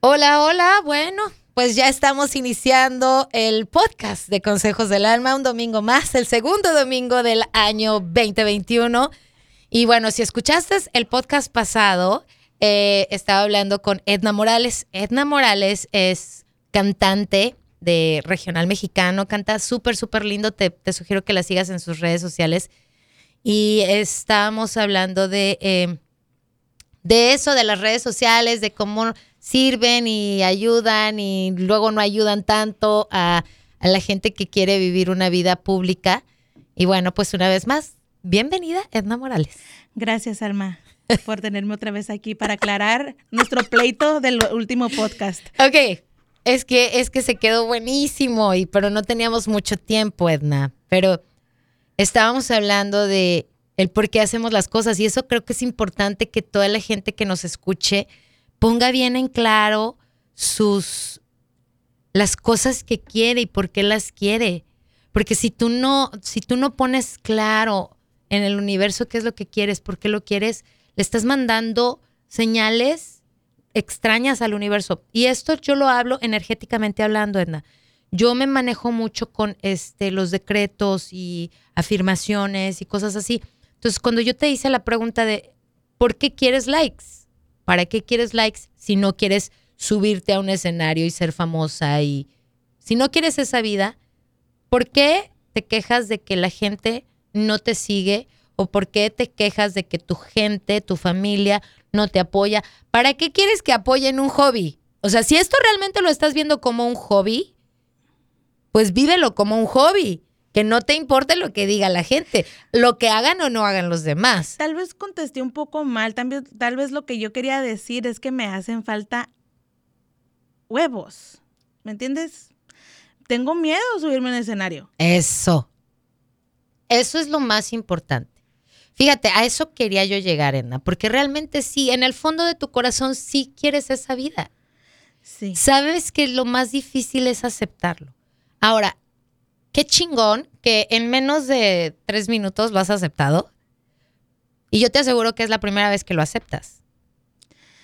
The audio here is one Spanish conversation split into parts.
Hola, hola. Bueno, pues ya estamos iniciando el podcast de Consejos del Alma, un domingo más, el segundo domingo del año 2021. Y bueno, si escuchaste el podcast pasado, eh, estaba hablando con Edna Morales. Edna Morales es cantante de regional mexicano, canta súper, súper lindo. Te, sugiero que la sigas en sus redes sociales. Y estamos hablando de, eh, de eso, de las redes sociales, de cómo sirven y ayudan y luego no ayudan tanto a, a la gente que quiere vivir una vida pública. Y bueno, pues una vez más, bienvenida Edna Morales. Gracias, Alma, por tenerme otra vez aquí para aclarar nuestro pleito del último podcast. Ok, es que, es que se quedó buenísimo, y, pero no teníamos mucho tiempo, Edna. Pero estábamos hablando de el por qué hacemos las cosas y eso creo que es importante que toda la gente que nos escuche ponga bien en claro sus las cosas que quiere y por qué las quiere. Porque si tú no, si tú no pones claro en el universo qué es lo que quieres, por qué lo quieres, le estás mandando señales extrañas al universo. Y esto yo lo hablo energéticamente hablando, Edna. Yo me manejo mucho con este, los decretos y afirmaciones y cosas así. Entonces, cuando yo te hice la pregunta de ¿por qué quieres likes? ¿Para qué quieres likes si no quieres subirte a un escenario y ser famosa? Y si no quieres esa vida, ¿por qué te quejas de que la gente no te sigue? ¿O por qué te quejas de que tu gente, tu familia no te apoya? ¿Para qué quieres que apoyen un hobby? O sea, si esto realmente lo estás viendo como un hobby, pues vívelo como un hobby que no te importe lo que diga la gente, lo que hagan o no hagan los demás. Tal vez contesté un poco mal, tal, tal vez lo que yo quería decir es que me hacen falta huevos, ¿me entiendes? Tengo miedo de subirme el escenario. Eso. Eso es lo más importante. Fíjate, a eso quería yo llegar, Edna, porque realmente sí, en el fondo de tu corazón sí quieres esa vida. Sí. Sabes que lo más difícil es aceptarlo. Ahora, qué chingón que en menos de tres minutos lo has aceptado. Y yo te aseguro que es la primera vez que lo aceptas.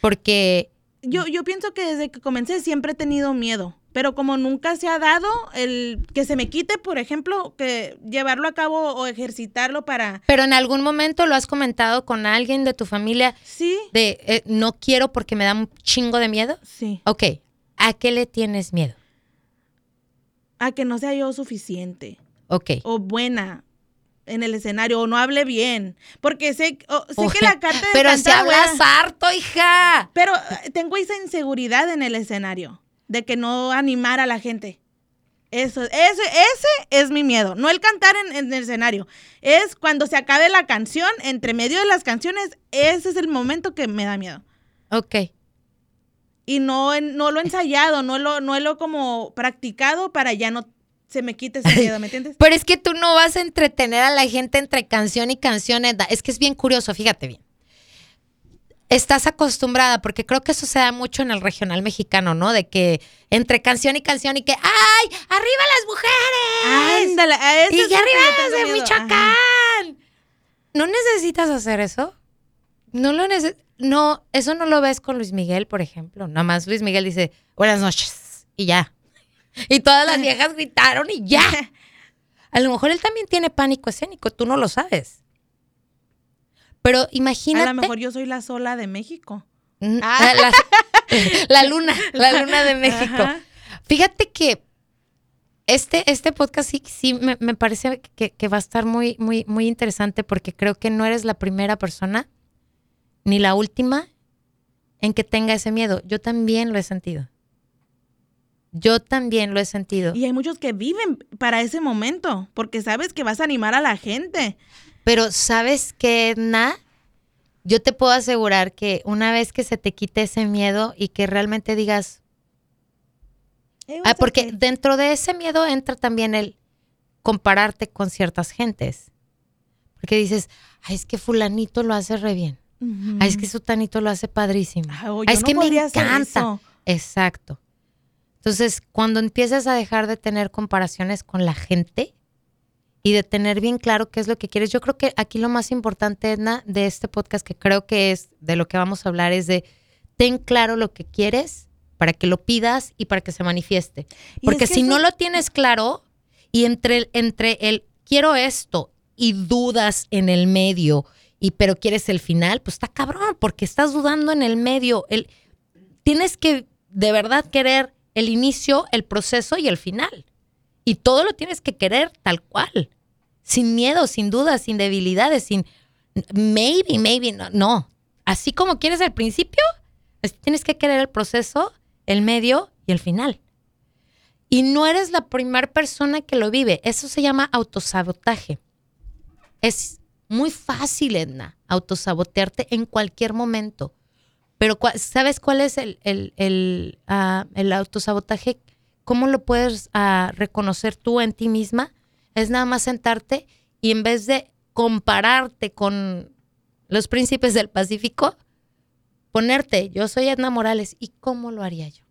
Porque... Yo, yo pienso que desde que comencé siempre he tenido miedo. Pero como nunca se ha dado el que se me quite, por ejemplo, que llevarlo a cabo o ejercitarlo para... Pero en algún momento lo has comentado con alguien de tu familia. Sí. De eh, no quiero porque me da un chingo de miedo. Sí. Ok. ¿A qué le tienes miedo? a que no sea yo suficiente. Ok. O buena en el escenario o no hable bien. Porque sé, oh, sé que la carta de Pero cantar, si hablas harto, hija. Pero eh, tengo esa inseguridad en el escenario de que no animar a la gente. Eso, ese, ese es mi miedo. No el cantar en, en, el escenario. Es cuando se acabe la canción, entre medio de las canciones, ese es el momento que me da miedo. Ok y no, no lo he ensayado, no lo, no lo como practicado para ya no se me quite ese miedo, ¿me entiendes? Pero es que tú no vas a entretener a la gente entre canción y canción, Es que es bien curioso, fíjate bien. Estás acostumbrada, porque creo que eso se da mucho en el regional mexicano, ¿no? De que entre canción y canción y que ¡ay! ¡Arriba las mujeres! ¡Ándale! ¡Y que arriba de Michoacán! ¿No necesitas hacer eso? No lo necesitas no, eso no lo ves con Luis Miguel, por ejemplo. Nada más Luis Miguel dice, buenas noches, y ya. Y todas las viejas gritaron y ya. A lo mejor él también tiene pánico escénico, tú no lo sabes. Pero imagínate. A lo mejor yo soy la sola de México. Ah. La, luna, la luna de México. Fíjate que este, este podcast sí, sí me, me parece que, que, va a estar muy, muy, muy interesante porque creo que no eres la primera persona ni la última en que tenga ese miedo. Yo también lo he sentido. Yo también lo he sentido. Y hay muchos que viven para ese momento, porque sabes que vas a animar a la gente. Pero sabes que, Edna, yo te puedo asegurar que una vez que se te quite ese miedo y que realmente digas... Ah, porque dentro de ese miedo entra también el compararte con ciertas gentes. Porque dices, ay, es que fulanito lo hace re bien. Ay, es que su tanito lo hace padrísimo. Ay, es no que me encanta. Exacto. Entonces, cuando empiezas a dejar de tener comparaciones con la gente y de tener bien claro qué es lo que quieres, yo creo que aquí lo más importante, Edna, de este podcast, que creo que es de lo que vamos a hablar, es de ten claro lo que quieres para que lo pidas y para que se manifieste. Porque es que si no lo tienes claro y entre el, entre el quiero esto y dudas en el medio, y pero quieres el final, pues está cabrón, porque estás dudando en el medio. El, tienes que de verdad querer el inicio, el proceso y el final. Y todo lo tienes que querer tal cual. Sin miedo, sin dudas, sin debilidades, sin maybe, maybe, no. no. Así como quieres el principio, es- tienes que querer el proceso, el medio y el final. Y no eres la primera persona que lo vive. Eso se llama autosabotaje. Es muy fácil, Edna, autosabotearte en cualquier momento. Pero ¿sabes cuál es el, el, el, ah, el autosabotaje? ¿Cómo lo puedes ah, reconocer tú en ti misma? Es nada más sentarte y en vez de compararte con los príncipes del Pacífico, ponerte, yo soy Edna Morales, ¿y cómo lo haría yo?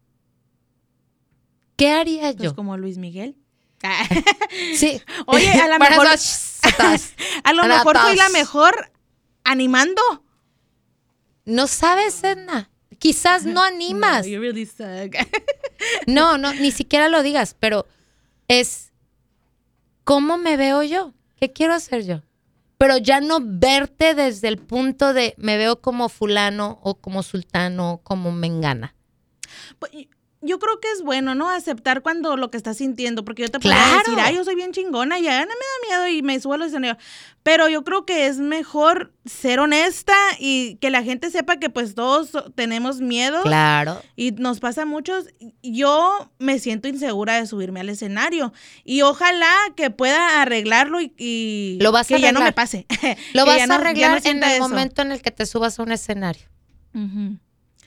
¿Qué haría Pues yo? como Luis Miguel. Sí. Oye, a Para mejor-. A lo mejor soy la mejor animando. No sabes, Edna. Quizás no animas. No, you really suck. No, no, ni siquiera lo digas, pero es cómo me veo yo, qué quiero hacer yo. Pero ya no verte desde el punto de me veo como fulano o como sultano o como mengana. Yo creo que es bueno, ¿no? Aceptar cuando lo que estás sintiendo, porque yo te puedo Claro. decir, ay, yo soy bien chingona y ya no me da miedo y me al escenario. Pero yo creo que es mejor ser honesta y que la gente sepa que pues todos tenemos miedo Claro. y nos pasa a muchos. Yo me siento insegura de subirme al escenario y ojalá que pueda arreglarlo y, y Lo vas a que ya no me pase. Lo vas a no- ya no arreglar en el eso. momento en el que te subas a un escenario. Ujú.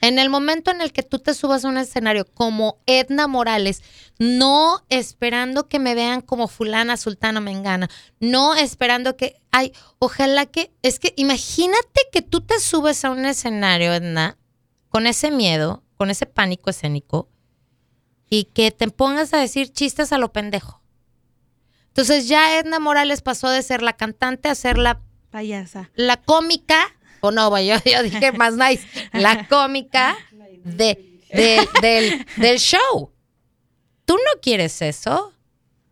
En el momento en el que tú te subas a un escenario como Edna Morales, no esperando que me vean como fulana, sultana, mengana, no esperando que, ay, ojalá que, es que imagínate que tú te subes a un escenario, Edna, con ese miedo, con ese pánico escénico, y que te pongas a decir chistes a lo pendejo. Entonces ya Edna Morales pasó de ser la cantante a ser la Payasa. la cómica, no, yo, yo dije más nice, la cómica de, de- del, del show. Tú no quieres eso,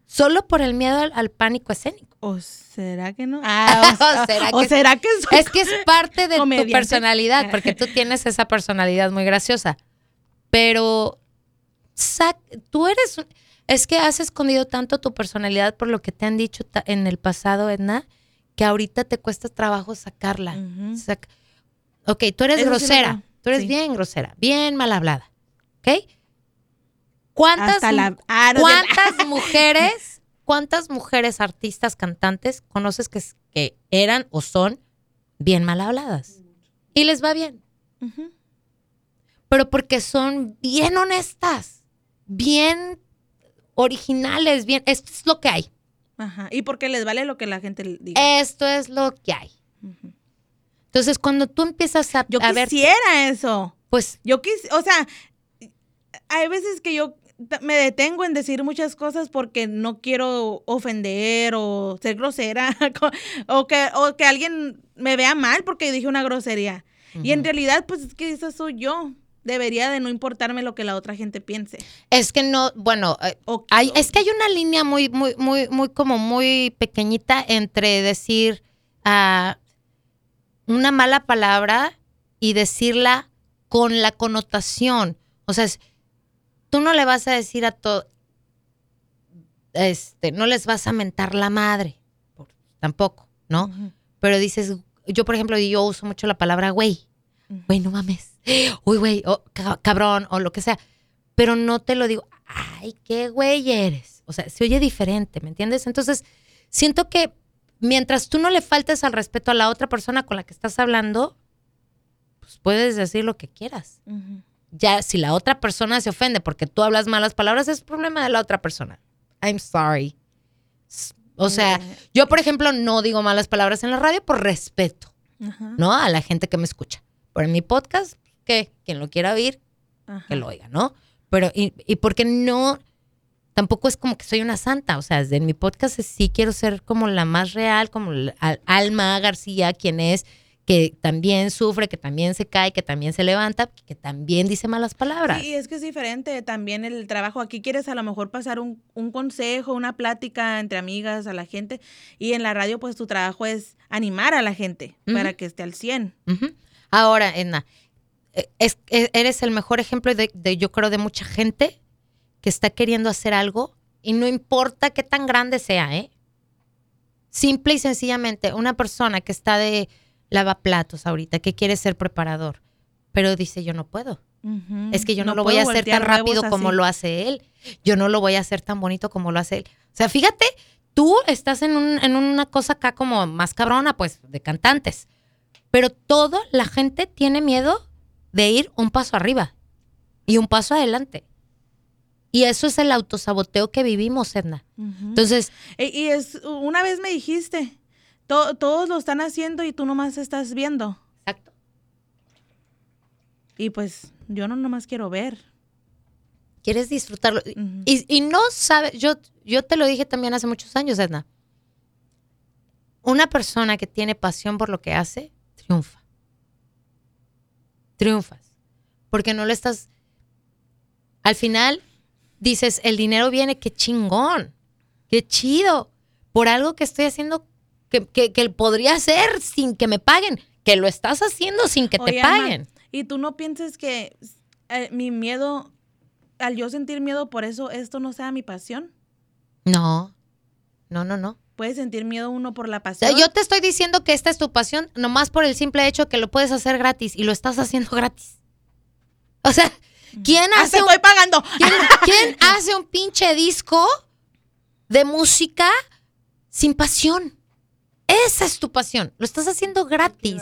solo por el miedo al, al pánico escénico. ¿O será que no? Ah, ¿O será o que- será que soy Es que es parte de tu personalidad, porque tú tienes esa personalidad muy graciosa. Pero sac- tú eres, un- es que has escondido tanto tu personalidad por lo que te han dicho ta- en el pasado, Edna, que ahorita te cuesta trabajo sacarla. Sac- ok, tú eres Eso grosera. tú eres Sí. bien grosera, bien mal hablada. ¿Ok? ¿Cuántas, Hasta la- ah, no, ¿cuántas mujeres, cuántas mujeres artistas cantantes conoces que, que eran o son bien mal habladas? Y les va bien. Pero porque son bien honestas, bien originales, bien. Esto es lo que hay. Ajá. Y porque les vale lo que la gente diga. Esto es lo que hay. Entonces, cuando tú empiezas a, Yo a quisiera eso. pues Yo quis, o sea, hay veces que yo me detengo en decir muchas cosas porque no quiero ofender o ser grosera o que, o que alguien me vea mal porque dije una grosería. Y en realidad, pues es que eso soy yo. Debería de no importarme lo que la otra gente piense. Es que no, bueno, eh, hay, es que hay una línea muy, muy, muy, muy, como muy pequeñita entre decir ah, una mala palabra y decirla con la connotación. O sea, es- tú no le vas a decir a todo, este, no les vas a mentar la madre, tampoco, ¿no? Pero dices, yo por ejemplo, yo uso mucho la palabra güey. Güey, no mames. Uy, güey, cabrón, o lo que sea. Pero no te lo digo, ay, qué güey eres. O sea, se oye diferente, ¿me entiendes? Entonces, siento que mientras tú no le faltes al respeto a la otra persona con la que estás hablando, pues puedes decir lo que quieras. Ya, si la otra persona se ofende porque tú hablas malas palabras, es problema de la otra persona. I'm sorry. O sea, yo, por ejemplo, no digo malas palabras en la radio por respeto. ¿no? A la gente que me escucha. Pero en mi podcast, que quien lo quiera oír, Ajá. que lo oiga, ¿no? Pero, y, y porque no, tampoco es como que soy una santa, o sea, desde mi podcast sí quiero ser como la más real, como la- Al- Alma García, quien es, que también sufre, que también se cae, que también se levanta, que también dice malas palabras. Sí, es que es diferente también el trabajo. Aquí quieres a lo mejor pasar un, un, consejo, una plática entre amigas a la gente y en la radio pues tu trabajo es animar a la gente para que esté al 100. Ahora, Edna, es, e, eres el mejor ejemplo de, de, yo creo, de mucha gente que está queriendo hacer algo y no importa qué tan grande sea, ¿eh? Simple y sencillamente, una persona que está de lavaplatos ahorita, que quiere ser preparador, pero dice yo no puedo. Es que yo no, lo voy a hacer tan rápido como lo hace él. Yo no lo voy a hacer tan bonito como lo hace él. O sea, fíjate, tú estás en, un, en una cosa acá como más cabrona, pues, de cantantes. Pero toda la gente tiene miedo de ir un paso arriba y un paso adelante. Y eso es el autosaboteo que vivimos, Edna. Entonces. Y, y, es, una vez me dijiste, todos lo están haciendo y tú nomás estás viendo. Exacto. Y pues yo no nomás quiero ver. Quieres disfrutarlo. y, no sabes, yo, yo te lo dije también hace muchos años, Edna. Una persona que tiene pasión por lo que hace, triunfa. Triunfas. Porque no lo estás... Al final dices, el dinero viene, qué chingón, qué chido, por algo que estoy haciendo que, que, podría hacer sin que me paguen, que lo estás haciendo sin que te paguen. y tú no pienses que eh, mi miedo, al yo sentir miedo por eso, esto no sea mi pasión. No, no, no, no. Puede sentir miedo uno por la pasión. Yo te estoy diciendo que esta es tu pasión, nomás por el simple hecho que lo puedes hacer gratis y lo estás haciendo gratis. O sea, ¿quién hace. estoy pagando. ¿quién hace un pinche disco de música sin pasión? Esa es tu pasión. Lo estás haciendo gratis.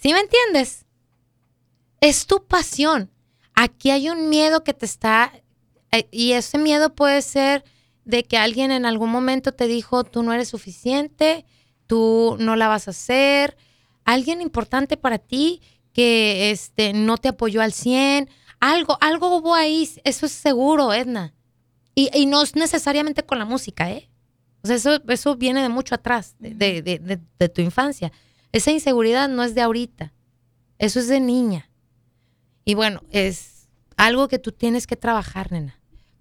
¿Sí me entiendes? Es tu pasión. Aquí hay un miedo que te está... Eh, y ese miedo puede ser de que alguien en algún momento te dijo, tú no eres suficiente, tú no la vas a hacer. Alguien importante para ti que este, no te apoyó al 100. Algo, algo hubo ahí. Eso es seguro, Edna. Y, y no es necesariamente con la música, ¿eh? O sea, eso, eso viene de mucho atrás, de, de, de, tu infancia. Esa inseguridad no es de ahorita, eso es de niña. Y bueno, es algo que tú tienes que trabajar, nena.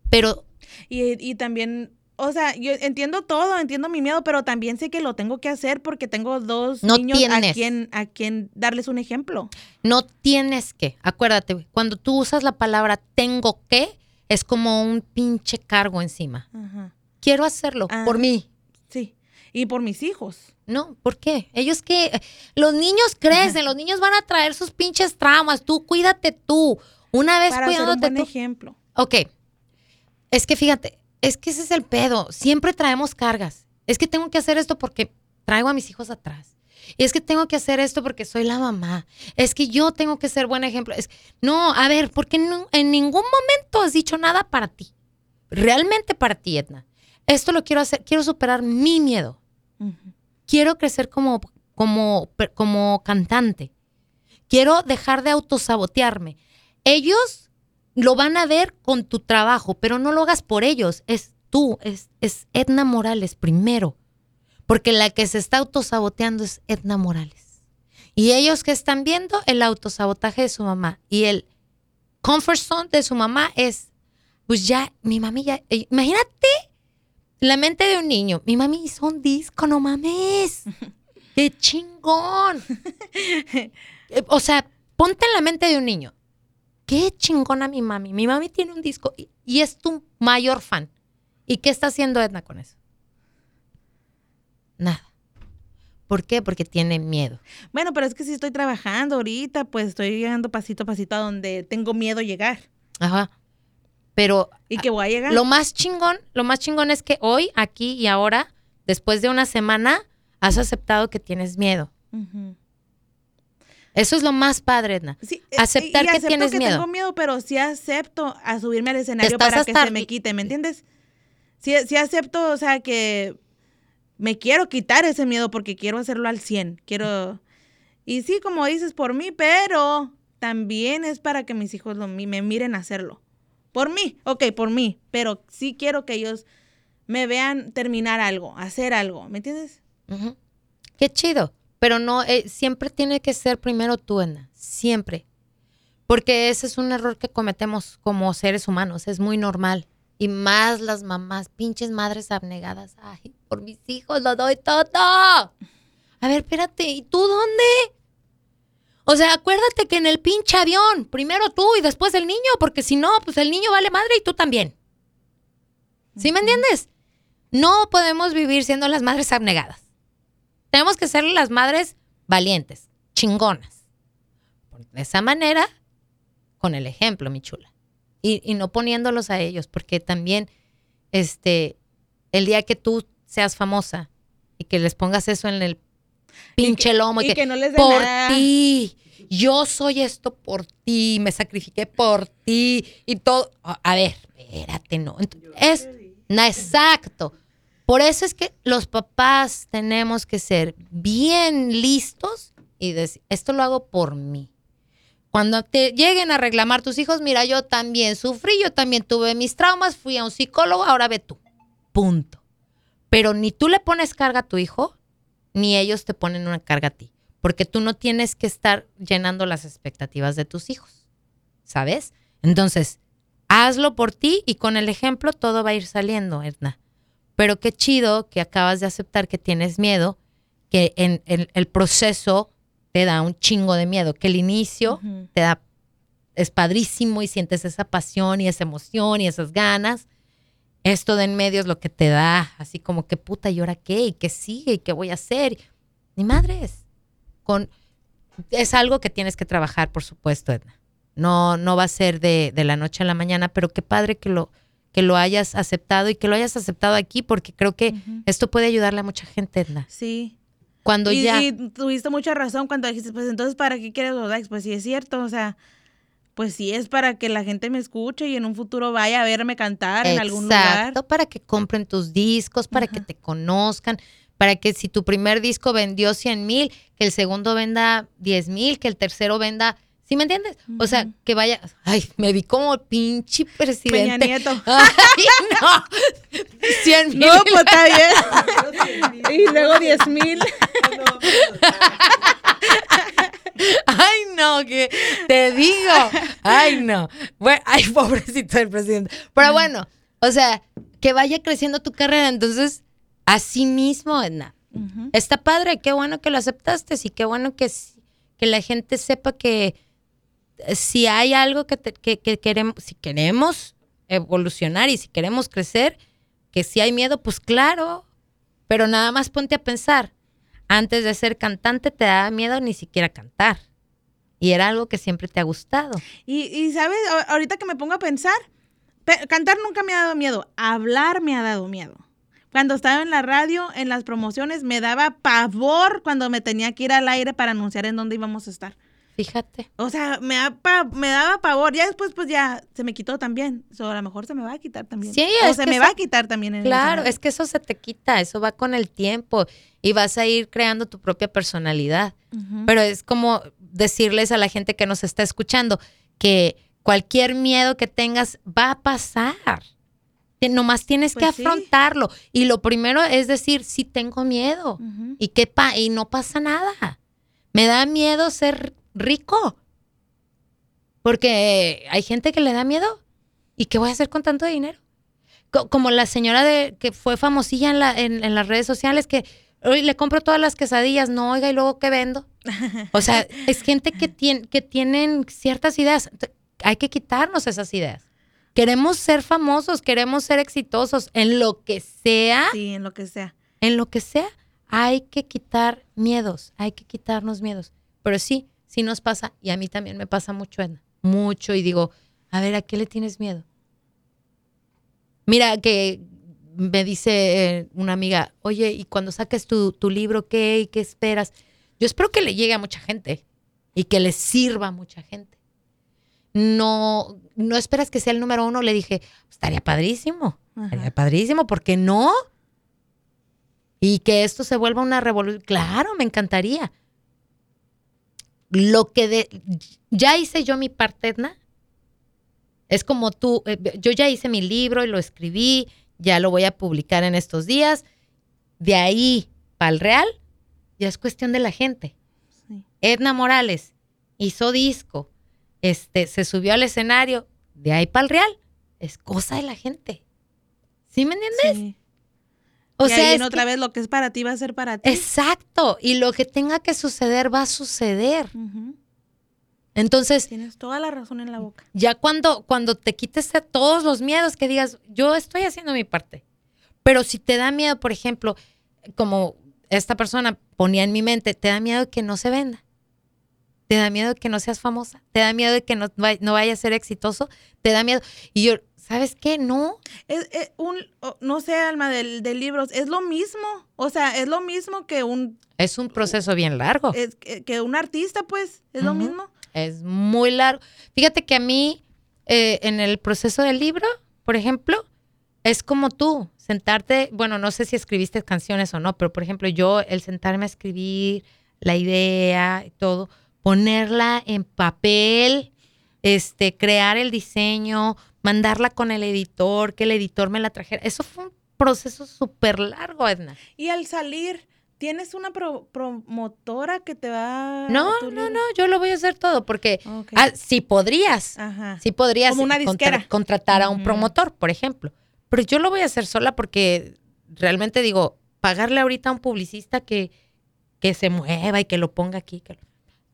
Pero... Y, y también o sea, yo entiendo todo, entiendo mi miedo, pero también sé que lo tengo que hacer porque tengo dos niños a quien, a quien darles un ejemplo. No tienes que, acuérdate, cuando tú usas la palabra tengo que, es como un pinche cargo encima. Ajá quiero hacerlo por ah, mí. Sí, y por mis hijos. No, ¿por qué? Ellos que los niños crecen, los niños van a traer sus pinches traumas, tú cuídate tú. Una vez Para cuidándote un buen ejemplo. Ok. Es que fíjate, es que ese es el pedo, siempre traemos cargas. Es que tengo que hacer esto porque traigo a mis hijos atrás. Es que tengo que hacer esto porque soy la mamá. Es que yo tengo que ser buen ejemplo. Es, no, a ver, porque no, en ningún momento has dicho nada para ti. Realmente para ti, Edna esto lo quiero hacer, quiero superar mi miedo. Quiero crecer como, como, como cantante. Quiero dejar de autosabotearme. Ellos lo van a ver con tu trabajo, pero no lo hagas por ellos. Es tú, es, es Edna Morales primero. Porque la que se está autosaboteando es Edna Morales. Y ellos que están viendo el autosabotaje de su mamá y el comfort zone de su mamá es, pues ya, mi mami ya, eh, imagínate la mente de un niño. Mi mami hizo un disco, no mames. ¡Qué chingón! Eh, o sea, ponte en la mente de un niño. ¡Qué chingona mi mami! Mi mami tiene un disco y, es tu mayor fan. ¿Y qué está haciendo Edna con eso? Nada. ¿Por qué? Porque tiene miedo. Bueno, pero es que si estoy trabajando ahorita, pues estoy llegando pasito a pasito a donde tengo miedo llegar. Ajá. Pero y que voy a llegar. Lo más chingón, lo más chingón es que hoy, aquí y ahora, después de una semana, has aceptado que tienes miedo. Eso es lo más padre, Edna. Sí, eh, Aceptar que tienes que miedo. Tengo miedo, pero sí acepto a subirme al escenario para que se me quite, ¿me entiendes? Sí, sí acepto, o sea, que me quiero quitar ese miedo porque quiero hacerlo al 100. Quiero... Y sí, como dices, por mí, pero también es para que mis hijos lo, me miren hacerlo. Por mí, ok, por mí, pero sí quiero que ellos me vean terminar algo, hacer algo, ¿me entiendes? qué chido. Pero no, eh, siempre tiene que ser primero tú, Edna. Siempre. Porque ese es un error que cometemos como seres humanos. Es muy normal. Y más las mamás, pinches madres abnegadas. Ay, por mis hijos lo doy todo. A ver, espérate, ¿y tú dónde? O sea, acuérdate que en el pinche avión, primero tú y después el niño, porque si no, pues el niño vale madre y tú también. ¿Sí me entiendes? No podemos vivir siendo las madres abnegadas. Tenemos que ser las madres valientes, chingonas. De esa manera, con el ejemplo, mi chula. Y, y, no poniéndolos a ellos, porque también, este, el día que tú seas famosa y que les pongas eso en el pinche lomo y, que, no les por ti, yo soy esto por ti, me sacrifiqué por ti y todo. A ver, espérate, no. Es, no, exacto. Por eso es que los papás tenemos que ser bien listos y decir, esto lo hago por mí. Cuando te lleguen a reclamar tus hijos, mira, yo también sufrí, yo también tuve mis traumas, fui a un psicólogo, ahora ve tú. Punto. Pero ni tú le pones carga a tu hijo, ni ellos te ponen una carga a ti. Porque tú no tienes que estar llenando las expectativas de tus hijos. ¿Sabes? Entonces, hazlo por ti y con el ejemplo todo va a ir saliendo, Edna. Pero qué chido que acabas de aceptar que tienes miedo, que en, en el proceso te da un chingo de miedo, que el inicio uh -huh. te da, es padrísimo y sientes esa pasión y esa emoción y esas ganas. Esto de en medio es lo que te da, así como que puta, ¿y ahora qué? ¿Y qué sigue? ¿Y qué voy a hacer? Ni madres. Con, es algo que tienes que trabajar, por supuesto, Edna. No, no va a ser de, de la noche a la mañana, pero qué padre que lo, que lo hayas aceptado y que lo hayas aceptado aquí, porque creo que uh -huh. esto puede ayudarle a mucha gente, Edna. Sí. Cuando y, ya. Y tuviste mucha razón cuando dijiste, pues entonces, ¿para qué quieres los likes? Pues sí, es cierto, o sea, pues sí es para que la gente me escuche y en un futuro vaya a verme cantar Exacto, en algún lugar. Exacto, para que compren tus discos, para Ajá. que te conozcan, para que si tu primer disco vendió 100 mil, que el segundo venda 10 mil, que el tercero venda ¿Sí me entiendes? Uh -huh. O sea, que vaya. Ay, me vi como pinche presidente. Peña Nieto. Ay, no. 100 mil. No, pues está bien. y luego 10 mil. Ay, no, que te digo. Ay, no. Bueno, ay, pobrecito el presidente. Pero bueno, o sea, que vaya creciendo tu carrera. Entonces, así mismo, Edna. Uh -huh. Está padre, qué bueno que lo aceptaste y qué bueno que, que la gente sepa que si hay algo que, te, que, que, queremos, si queremos evolucionar y si queremos crecer, que si hay miedo, pues claro, pero nada más ponte a pensar, antes de ser cantante te daba miedo ni siquiera cantar. Y era algo que siempre te ha gustado. Y, y sabes, ahorita que me pongo a pensar, cantar nunca me ha dado miedo, hablar me ha dado miedo. Cuando estaba en la radio, en las promociones, me daba pavor cuando me tenía que ir al aire para anunciar en dónde íbamos a estar. Fíjate. O sea, me, da pa, me daba pavor. Ya después, pues ya se me quitó también. O sea, a lo mejor se me va a quitar también. Sí, o se me eso, va a quitar también. En claro, es que eso se te quita. Eso va con el tiempo. Y vas a ir creando tu propia personalidad. Uh -huh. Pero es como decirles a la gente que nos está escuchando que cualquier miedo que tengas va a pasar. Nomás tienes pues que afrontarlo. Sí. Y lo primero es decir, sí tengo miedo. Uh -huh. y, que pa y no pasa nada. Me da miedo ser rico. Porque hay gente que le da miedo. ¿Y qué voy a hacer con tanto dinero? Como la señora de que fue famosilla en, la, en, en las redes sociales que hoy le compro todas las quesadillas, no, oiga, y luego qué vendo. O sea, es gente que, tiene, que tienen ciertas ideas. Hay que quitarnos esas ideas. Queremos ser famosos, queremos ser exitosos en lo que sea. Sí, en lo que sea. En lo que sea, hay que quitar miedos, hay que quitarnos miedos. Pero sí, sí nos pasa, y a mí también me pasa mucho, Edna, mucho, y digo, a ver, ¿a qué le tienes miedo? Mira, que me dice eh, una amiga, oye, y cuando saques tu, tu libro, ¿qué? ¿Y qué esperas? Yo espero que le llegue a mucha gente y que le sirva a mucha gente. No, no esperas que sea el número uno. Le dije, estaría padrísimo, Ajá. estaría padrísimo, ¿por qué no? Y que esto se vuelva una revolución. Claro, me encantaría lo que de, ya hice yo mi parte, Edna. Es como tú, eh, yo ya hice mi libro y lo escribí, ya lo voy a publicar en estos días. De ahí para el real, ya es cuestión de la gente. Sí. Edna Morales hizo disco, este, se subió al escenario, de ahí para el real, es cosa de la gente. ¿Sí me entiendes? Sí. O sea, otra que- vez lo que es para ti va a ser para ti. exacto. Y lo que tenga que suceder va a suceder. Entonces, Tienes toda la razón en la boca. ya cuando, cuando te quites de todos los miedos, que digas, yo estoy haciendo mi parte. Pero si te da miedo, por ejemplo, como esta persona ponía en mi mente, te da miedo que no se venda. Te da miedo que no seas famosa. Te da miedo que no, no vaya a ser exitoso. Te da miedo. Y yo, ¿sabes qué? No. Es, es un, no sé, Alma, del- de, libros, es lo mismo. O sea, es lo mismo que un, Es un proceso bien largo. es- que, que un artista, pues. Es lo mismo. Es muy largo. Fíjate que a mí, eh, en el proceso del libro, por ejemplo, es como tú, sentarte, bueno, no sé si escribiste canciones o no, pero por ejemplo, yo, el sentarme a escribir la idea y todo, ponerla en papel, este, crear el diseño, mandarla con el editor, que el editor me la trajera. Eso fue un proceso súper largo, Edna. Y al salir, ¿tienes una pro- promotora que te va No, a no, no, yo lo voy a hacer todo porque ah, si podrías, Ajá. Sí podrías Como una contra- contratar a un promotor, por ejemplo. Pero yo lo voy a hacer sola porque realmente digo, pagarle ahorita a un publicista que, que se mueva y que lo ponga aquí, que lo-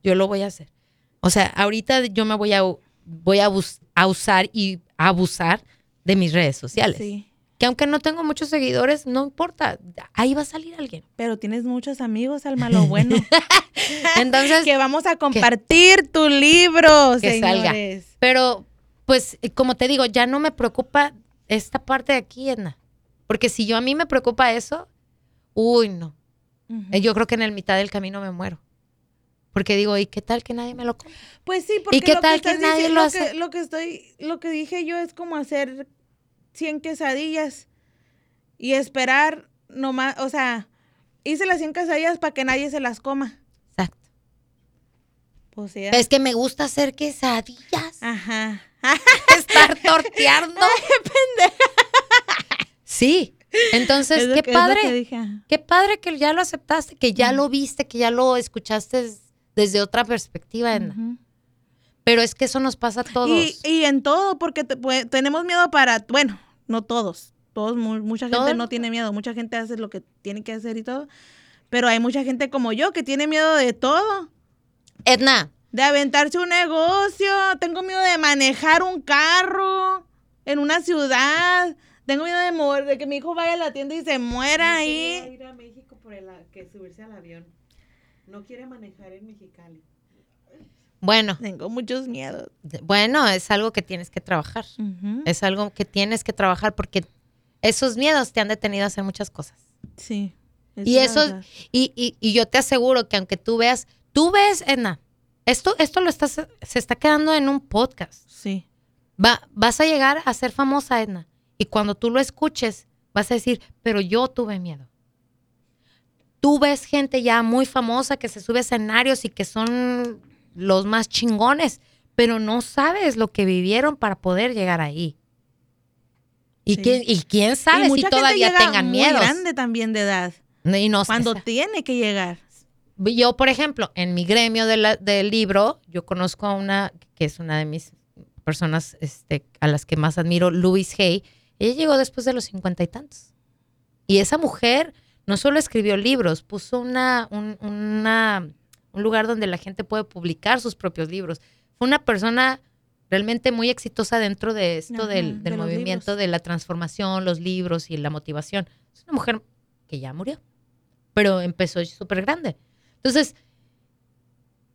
yo lo voy a hacer. O sea, ahorita yo me voy a, voy a, a usar y abusar de mis redes sociales. Sí. Que aunque no tengo muchos seguidores, no importa, ahí va a salir alguien. Pero tienes muchos amigos, Alma, lo bueno. Entonces, que vamos a compartir tu libro, Que salga. Pero, pues, como te digo, ya no me preocupa esta parte de aquí, Edna. Porque si yo a mí me preocupa eso, uy, no. Eh, Yo creo que en el mitad del camino me muero. Porque digo, ¿y qué tal que nadie me lo compra? Pues sí, porque qué lo tal que nadie lo lo hace? que, lo que estoy, lo que dije yo es como hacer 100 quesadillas y esperar nomás, o sea, hice las 100 quesadillas para que nadie se las coma. Exacto. Pues sí. Es que me gusta hacer quesadillas. Ajá. Estar torteando. Sí. Entonces, qué que- padre. Qué padre que ya lo aceptaste, que ya lo viste, que ya lo escuchaste desde otra perspectiva, Edna. Pero es que eso nos pasa a todos. Y, y en todo, porque te- pues, tenemos miedo para, bueno, no todos, todos, mu- mucha gente no tiene miedo, mucha gente hace lo que tiene que hacer y todo, pero hay mucha gente como yo que tiene miedo de todo, Edna, de aventarse un negocio, tengo miedo de manejar un carro en una ciudad, tengo miedo de mover, de que mi hijo vaya a la tienda y se muera ahí. ir a México por el, que subirse al avión. No quiere manejar en Mexicali. bueno, Tengo muchos miedos. bueno, es algo que tienes que trabajar. Es algo que tienes que trabajar porque esos miedos te han detenido a hacer muchas cosas. Sí. Y eso, y, y, y yo te aseguro que aunque tú veas, tú ves, Edna, esto, esto lo estás, se está quedando en un podcast. Sí. Va, vas a llegar a ser famosa, Edna. Y cuando tú lo escuches, vas a decir, pero yo tuve miedo. Tú ves gente ya muy famosa que se sube a escenarios y que son los más chingones, pero no sabes lo que vivieron para poder llegar ahí. ¿Y, Sí. quién, y quién sabe Y si todavía tengan muy miedos? grande también de edad. Y no Cuando tiene que llegar. Yo, por ejemplo, en mi gremio de la- del libro, yo conozco a una que es una de mis personas este, a las que más admiro, Louise Hay. Ella llegó después de los cincuenta y tantos. Y esa mujer no solo escribió libros, puso una, un, una- un lugar donde la gente puede publicar sus propios libros. Fue una persona realmente muy exitosa dentro de esto Ajá, del, movimiento de la transformación, los libros y la motivación. Es una mujer que ya murió, pero empezó súper grande. Entonces,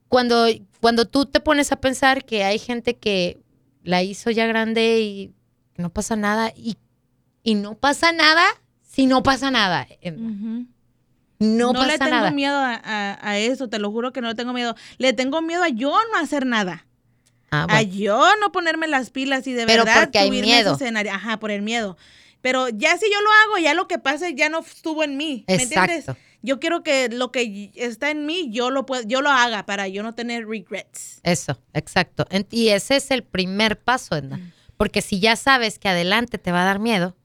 cuando, cuando tú te pones a pensar que hay gente que la hizo ya grande y no pasa nada, y, y no pasa nada si no pasa nada. eh, Ujú. No, No, le pasa tengo nada. miedo a, a- a eso, te lo juro que no le tengo miedo. Le tengo miedo a yo no hacer nada. Ah, A yo no ponerme las pilas y de Pero verdad porque hay miedo. escenario. Ajá, por el miedo. Pero ya si yo lo hago, ya lo que pase ya no estuvo en mí. ¿Me entiendes? Exacto. Yo quiero que lo que está en mí, yo lo puedo, yo lo haga para yo no tener regrets. Eso, exacto. Y ese es el primer paso, Edna. Mm. Porque si ya sabes que adelante te va a dar miedo,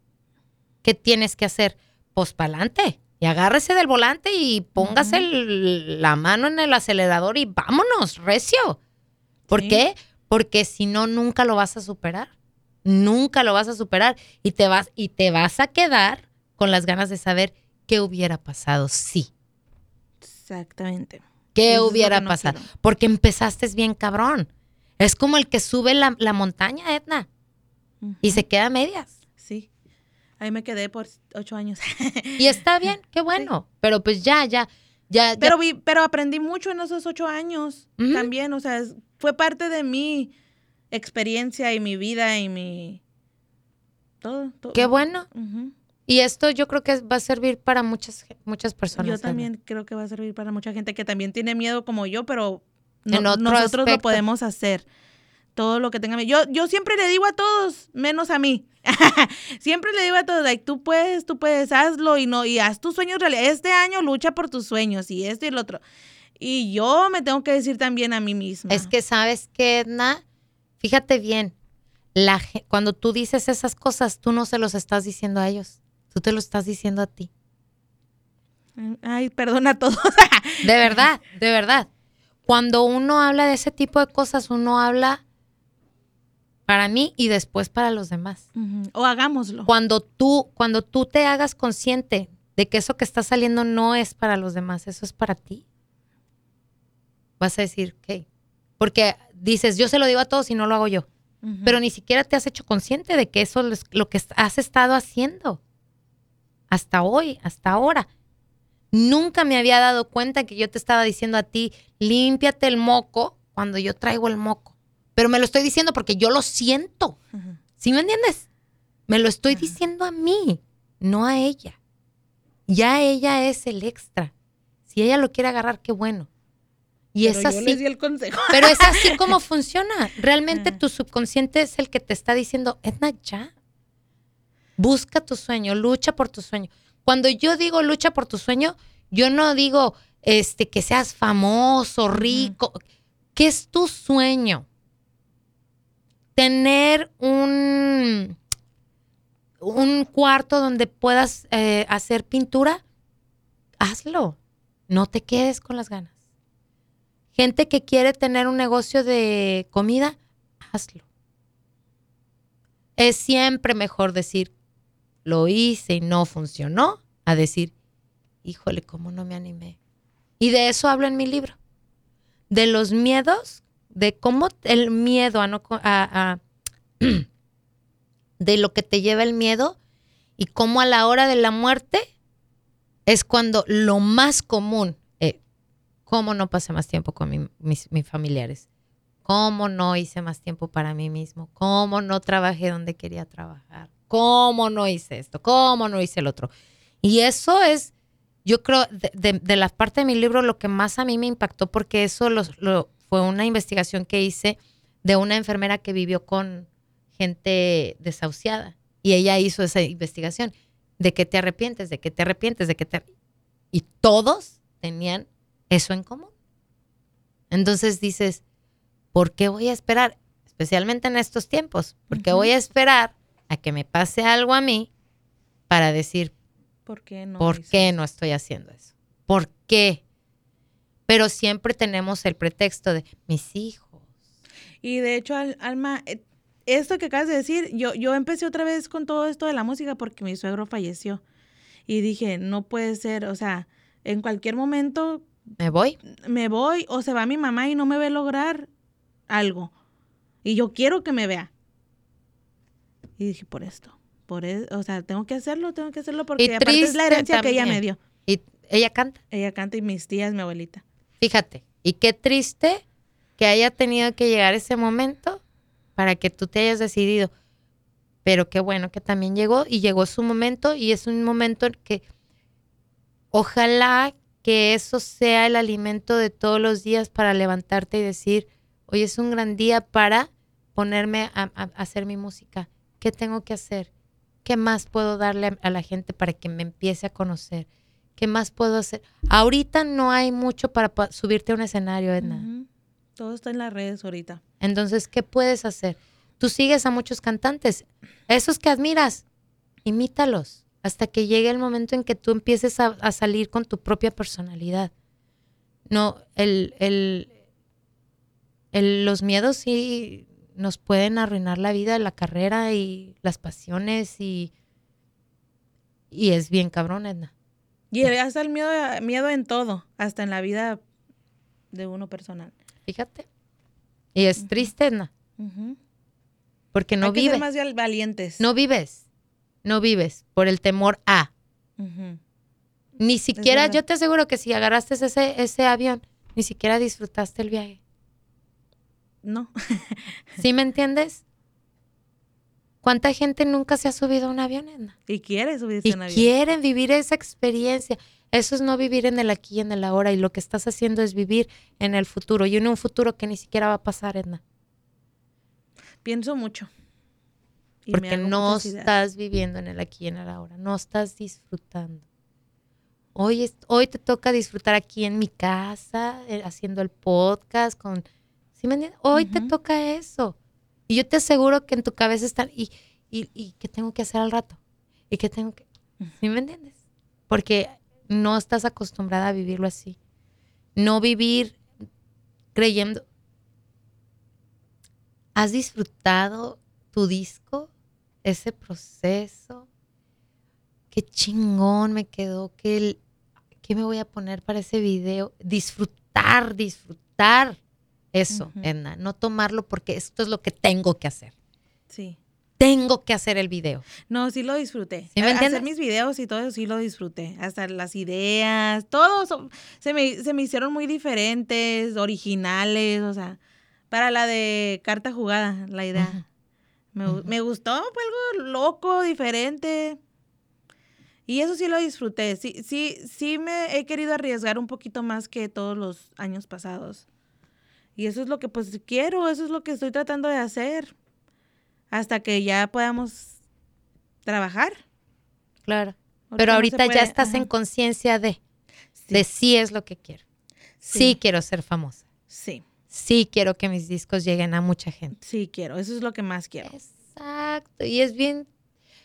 ¿qué tienes que hacer? Pues para adelante. Y agárrese del volante y póngase el- la mano en el acelerador y vámonos, recio. ¿Por Sí. qué? Porque si no, nunca lo vas a superar. Nunca lo vas a superar. Y te vas, y te vas a quedar con las ganas de saber qué hubiera pasado sí. Exactamente. ¿Qué Eso hubiera no pasado? quiero. Porque empezaste bien cabrón. Es como el que sube la, la montaña, Edna, y se queda a medias. Ahí me quedé por ocho años. Y está bien, qué bueno. Pero pues ya, ya, ya. ya- pero vi, pero aprendí mucho en esos ocho años también. O sea, fue parte de mi experiencia y mi vida y mi todo. todo. qué bueno. Y esto yo creo que va a servir para muchas, muchas personas. Yo también creo que va a servir para mucha gente que también tiene miedo como yo, pero no- nosotros lo podemos hacer. Todo lo que tenga. Yo, yo siempre le digo a todos, menos a mí. siempre le digo a todos, like, tú puedes, tú puedes, hazlo y no, y haz tus sueños realidad. Este año lucha por tus sueños y esto y el otro. Y yo me tengo que decir también a mí misma. Es que sabes que, Edna, fíjate bien, la, cuando tú dices esas cosas, tú no se los estás diciendo a ellos, tú te lo estás diciendo a ti. Ay, perdona a todos. De verdad, de verdad. Cuando uno habla de ese tipo de cosas, uno habla para mí y después para los demás. O hagámoslo. Cuando tú, cuando tú te hagas consciente de que eso que está saliendo no es para los demás, eso es para ti, vas a decir, ok. Porque dices, yo se lo digo a todos y no lo hago yo. Pero ni siquiera te has hecho consciente de que eso es lo que has estado haciendo. Hasta hoy, hasta ahora. Nunca me había dado cuenta que yo te estaba diciendo a ti, límpiate el moco cuando yo traigo el moco. Pero me lo estoy diciendo porque yo lo siento. Ujú. ¿Sí me entiendes? Me lo estoy diciendo a mí, no a ella. Ya ella es el extra. Si ella lo quiere agarrar, qué bueno. Y Pero es yo así. les di el consejo. Pero es así como funciona. Realmente tu subconsciente es el que te está diciendo, Edna, ya. Busca tu sueño, lucha por tu sueño. Cuando yo digo lucha por tu sueño, yo no digo este, que seas famoso, rico. ¿Qué es tu sueño? Tener un, un cuarto donde puedas eh, hacer pintura, hazlo. No te quedes con las ganas. Gente que quiere tener un negocio de comida, hazlo. Es siempre mejor decir, lo hice y no funcionó, a decir, híjole, ¿cómo no me animé? Y de eso hablo en mi libro. De los miedos, de cómo el miedo a no... a- a- de lo que te lleva el miedo y cómo a la hora de la muerte es cuando lo más común, eh, cómo no pasé más tiempo con mi- mis, mis familiares, cómo no hice más tiempo para mí mismo, cómo no trabajé donde quería trabajar, cómo no hice esto, cómo no hice el otro. Y eso es, yo creo, de, de- de la parte de mi libro, lo que más a mí me impactó, porque eso los- lo- fue una investigación que hice de una enfermera que vivió con gente desahuciada. Y ella hizo esa investigación. ¿De qué te arrepientes? ¿De qué te arrepientes? ¿De qué te... Y todos tenían eso en común. Entonces dices, ¿por qué voy a esperar? Especialmente en estos tiempos. ¿Por qué Ujú. voy a esperar a que me pase algo a mí para decir, ¿Por qué no? ¿por qué no estoy haciendo eso? ¿Por qué? Pero siempre tenemos el pretexto de mis hijos. Y de hecho, Al- Alma, eh, esto que acabas de decir, yo, yo empecé otra vez con todo esto de la música porque mi suegro falleció. Y dije, no puede ser, o sea, en cualquier momento ¿Me voy? me voy o se va mi mamá y no me ve lograr algo. Y yo quiero que me vea. Y dije, por esto, por eso, o sea, tengo que hacerlo, tengo que hacerlo porque aparte es la herencia que ella me dio. Y ella canta. Ella canta y mis tías, mi abuelita. Fíjate, y qué triste que haya tenido que llegar ese momento para que tú te hayas decidido. Pero qué bueno que también llegó y llegó su momento y es un momento en que ojalá que eso sea el alimento de todos los días para levantarte y decir, hoy es un gran día para ponerme a, a- hacer mi música. ¿Qué tengo que hacer? ¿Qué más puedo darle a la gente para que me empiece a conocer? ¿Qué más puedo hacer? Ahorita no hay mucho para pa- subirte a un escenario, Edna. Todo está en las redes ahorita. Entonces, ¿qué puedes hacer? Tú sigues a muchos cantantes. Esos que admiras, imítalos. hasta que llegue el momento en que tú empieces a, a salir con tu propia personalidad. No, el, el, el- los miedos sí nos pueden arruinar la vida, la carrera y las pasiones y, y es bien cabrón, Edna. Y el- hasta el miedo, miedo en todo, hasta en la vida de uno personal. Fíjate. Y es triste, Ujú. porque no Hay que ser vives. más valientes. No vives. No vives por el temor a. Ni siquiera, yo te aseguro que si agarraste ese, ese avión, ni siquiera disfrutaste el viaje. No. ¿Sí me entiendes? ¿Cuánta gente nunca se ha subido a un avión, Edna? Y quiere subirse Y a un avión. quieren vivir esa experiencia. Eso es no vivir en el aquí y en el ahora. Y lo que estás haciendo es vivir en el futuro. Y en un futuro que ni siquiera va a pasar, Edna. Pienso mucho. Y Porque no estás viviendo en el aquí y en el ahora. No estás disfrutando. Hoy, es- hoy te toca disfrutar aquí en mi casa, eh, haciendo el podcast con... ¿Sí me entiendes? Hoy te toca eso. Y yo te aseguro que en tu cabeza están... ¿Y, y, y qué tengo que hacer al rato? ¿Y qué tengo que...? ¿Sí me entiendes? Porque no estás acostumbrada a vivirlo así. No vivir creyendo... ¿Has disfrutado tu disco? Ese proceso. Qué chingón me quedó. ¿Qué, qué me voy a poner para ese video? Disfrutar, disfrutar eso. Edna. No tomarlo porque esto es lo que tengo que hacer. Sí. Tengo que hacer el video. No, sí lo disfruté. Hacer mis videos y todo eso sí lo disfruté. Hasta las ideas, todo se, me, se me hicieron muy diferentes, originales, o sea, para la de carta jugada, la idea. Me, me gustó, fue algo loco, diferente. Y eso sí lo disfruté. Sí, sí, sí me he querido arriesgar un poquito más que todos los años pasados. Y eso es lo que pues quiero, eso es lo que estoy tratando de hacer. Hasta que ya podamos trabajar. Claro. Ahorita Pero no ahorita ya estás en conciencia de, Sí, de sí es lo que quiero. Sí. Sí. quiero ser famosa. sí, Sí quiero que mis discos lleguen a mucha gente. sí quiero. Eso es lo que más quiero. Exacto. Y es bien,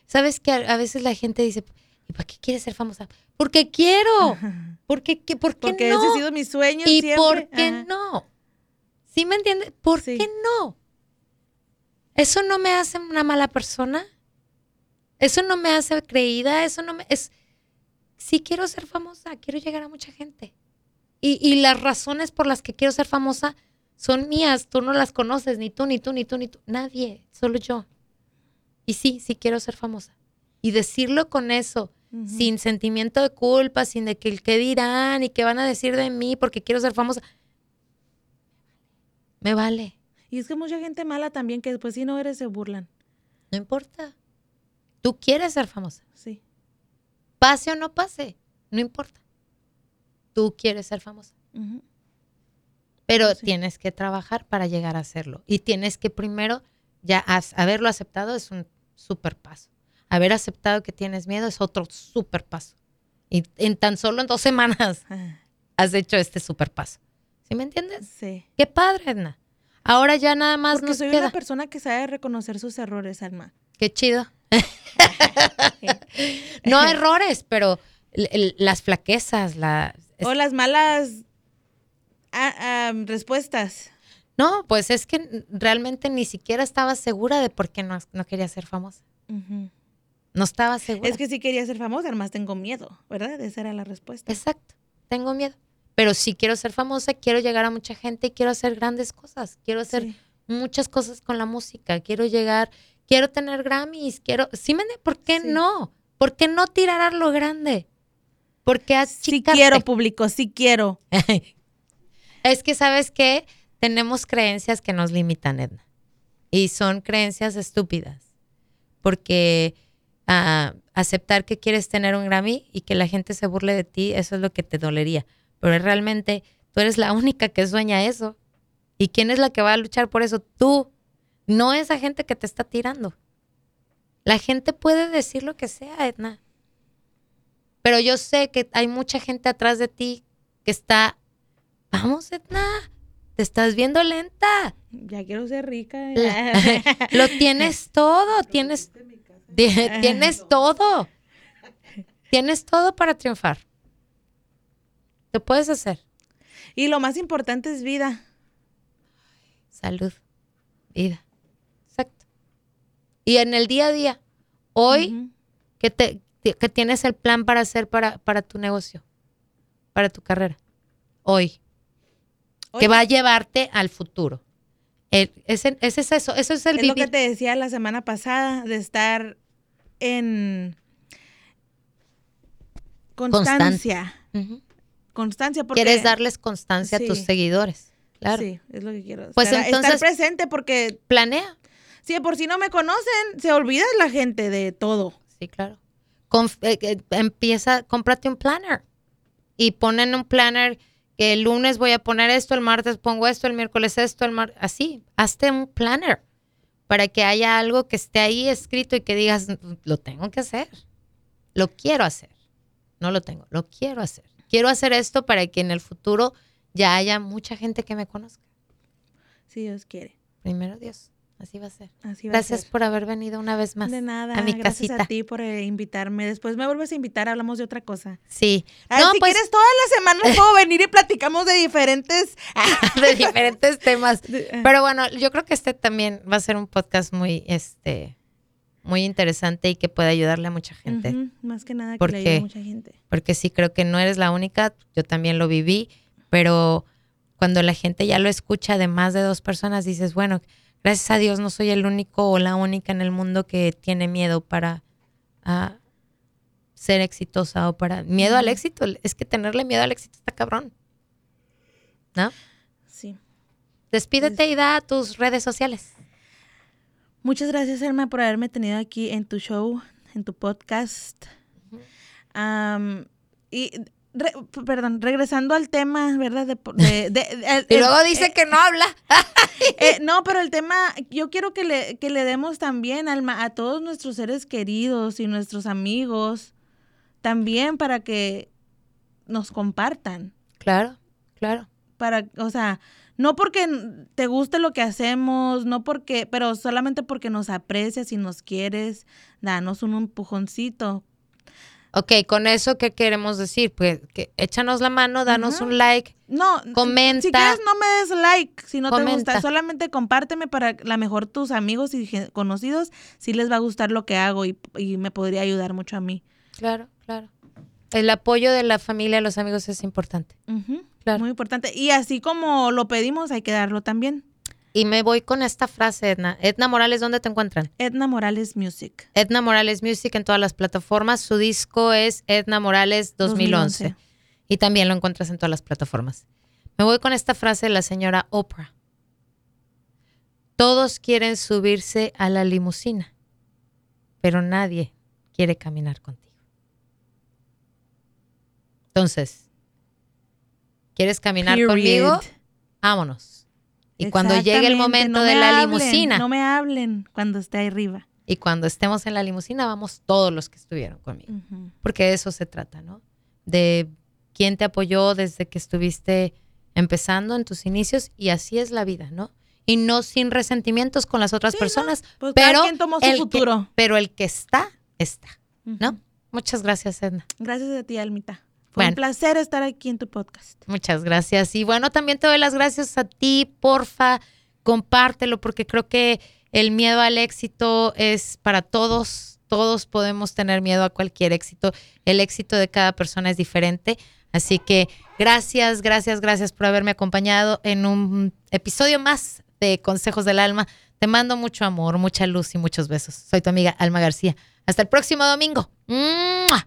sabes que a, veces la gente dice, ¿y para qué quieres ser famosa? Porque quiero. Porque, ¿qué, ¿Por qué Porque no? ese ha sido mi sueño ¿Y siempre. por qué Ajá. no? ¿Sí me entiendes? ¿Por Sí. qué no? Eso no me hace una mala persona. Eso no me hace creída. Eso no me... Es, sí quiero ser famosa, quiero llegar a mucha gente. Y, y las razones por las que quiero ser famosa son mías. Tú no las conoces, ni tú, ni tú, ni tú, ni tú. Nadie, solo yo. Y sí, sí quiero ser famosa. Y decirlo con eso, sin sentimiento de culpa, sin de que el qué dirán y qué van a decir de mí porque quiero ser famosa. Me vale, Y es que mucha gente mala también que después si no eres se burlan. no importa. Tú quieres ser famosa. Sí. Pase o no pase, no importa. Tú quieres ser famosa. Pero Sí. tienes que trabajar para llegar a hacerlo. Y tienes que primero, ya has- haberlo aceptado es un super paso. Haber aceptado que tienes miedo es otro super paso. Y en tan solo en dos semanas Ah, has hecho este super paso. ¿Sí me entiendes? Sí. Qué padre, Edna. Ahora ya nada más Porque nos soy queda. una persona que sabe reconocer sus errores, Alma. Qué chido. no errores, pero las flaquezas, la... es- O las malas ah, ah, respuestas. No, pues es que realmente ni siquiera estaba segura de por qué no, no quería ser famosa. No estaba segura. Es que sí quería ser famosa, además tengo miedo, ¿verdad? Esa era la respuesta. Exacto, tengo miedo. Pero sí quiero ser famosa, quiero llegar a mucha gente y quiero hacer grandes cosas. Quiero hacer Sí. muchas cosas con la música. Quiero llegar, quiero tener Grammys, quiero... ¿Sí me? ¿Por qué Sí. no? ¿Por qué no tirar a lo grande? ¿Por qué Sí quiero, público, sí quiero. Es que, ¿sabes qué? Tenemos creencias que nos limitan, Edna. Y son creencias estúpidas. Porque ah, aceptar que quieres tener un Grammy y que la gente se burle de ti, eso es lo que te dolería. Pero realmente tú eres la única que sueña eso. ¿Y quién es la que va a luchar por eso? Tú. No esa gente que te está tirando. La gente puede decir lo que sea, Edna. Pero yo sé que hay mucha gente atrás de ti que está Vamos, Edna, te estás viendo lenta. Ya quiero ser rica. Lo tienes todo, tienes, ti- tienes todo. Tienes todo para triunfar. Lo puedes hacer. Y lo más importante es vida. Salud, vida. Exacto. Y en el día a día, hoy. ¿qué, te, qué tienes el plan para hacer para, para tu negocio? Para tu carrera. Hoy. Que va a llevarte al futuro. El- ese, ese es eso. Eso es el Es lo que te decía la semana pasada, de estar en constancia. Ujú. Constancia porque... Quieres darles constancia Sí. a tus seguidores. Claro. Sí, es lo que quiero. Pues estar, entonces- estar presente porque Planea. si de por si no me conocen, se olvida la gente de todo. Sí, claro. Conf- eh, eh, empieza, cómprate un planner y ponen un planner que el lunes voy a poner esto, el martes pongo esto, el miércoles esto, el mar así. Hazte un planner para que haya algo que esté ahí escrito y que digas, lo tengo que hacer. Lo quiero hacer. No lo tengo, lo quiero hacer. Quiero hacer esto para que en el futuro ya haya mucha gente que me conozca. Si Dios quiere. Primero Dios, así va a ser. Así va Gracias a ser. por haber venido una vez más de nada. a mi gracias casita. a ti por eh, invitarme. Después me vuelves a invitar, hablamos de otra cosa. Sí. A ver, si quieres todas las semanas puedo venir y platicamos de diferentes de diferentes temas. Ah. Pero bueno, yo creo que este también va a ser un podcast muy, este, muy interesante y que puede ayudarle a mucha gente. Más que nada que ¿Por le ayude a mucha gente. Porque sí creo que no eres la única, yo también lo viví, pero cuando la gente ya lo escucha de más de dos personas, dices, bueno, gracias a Dios no soy el único o la única en el mundo que tiene miedo para ser exitosa o para... Miedo al éxito, es que tenerle miedo al éxito está cabrón. ¿No? Sí. Despídete y da tus redes sociales. Muchas gracias, Elma, por haberme tenido aquí en tu show, en tu podcast. Am, y, re- perdón, regresando al tema, ¿verdad? De, de- de- Y luego dice que no habla. eh, no, pero el tema, yo quiero que le, que le demos también Alma, a todos nuestros seres queridos y nuestros amigos, también para que nos compartan. Claro, claro. para, o sea, no porque te guste lo que hacemos, no porque, pero solamente porque nos aprecias y nos quieres, danos un empujoncito. Ok, con eso, ¿qué queremos decir? Pues que échanos la mano, danos Ajá. un like. No, Comenta. si quieres no me des like, si no te gusta, solamente compárteme para la mejor tus amigos y conocidos, si les va a gustar lo que hago y, y me podría ayudar mucho a mí. Claro, claro. El apoyo de la familia, los amigos es importante. Ujú, Claro. Muy importante. Y así como lo pedimos, hay que darlo también. Y me voy con esta frase, Edna. Edna Morales, ¿dónde te encuentran? Edna Morales Music. Edna Morales Music en todas las plataformas. Su disco es Edna Morales 2011. 2011. Y también lo encuentras en todas las plataformas. Me voy con esta frase de la señora Oprah. Todos quieren subirse a la limusina, pero nadie quiere caminar contigo. Entonces, ¿quieres caminar Period. conmigo? Vámonos. Y cuando llegue el momento no de la hablen, limusina, No me hablen cuando esté ahí arriba. y cuando estemos en la limusina, vamos todos los que estuvieron conmigo. Ujú. Porque de eso se trata, ¿no? De quién te apoyó desde que estuviste empezando en tus inicios y así es la vida, ¿no? Y no sin resentimientos con las otras Sí, no, personas, pues cada pero quien tomó su el que- futuro. pero el que está, está, ¿no? Ujú. Muchas gracias, Edna. Gracias a ti, Almita. Fue Bueno. un placer estar aquí en tu podcast. Muchas gracias. Y bueno, también te doy las gracias a ti, porfa, compártelo, porque creo que el miedo al éxito es para todos. Todos podemos tener miedo a cualquier éxito. El éxito de cada persona es diferente. Así que gracias, gracias, gracias por haberme acompañado en un episodio más de Consejos del Alma. Te mando mucho amor, mucha luz y muchos besos. Soy tu amiga Alma García. Hasta el próximo domingo. ¡Mua!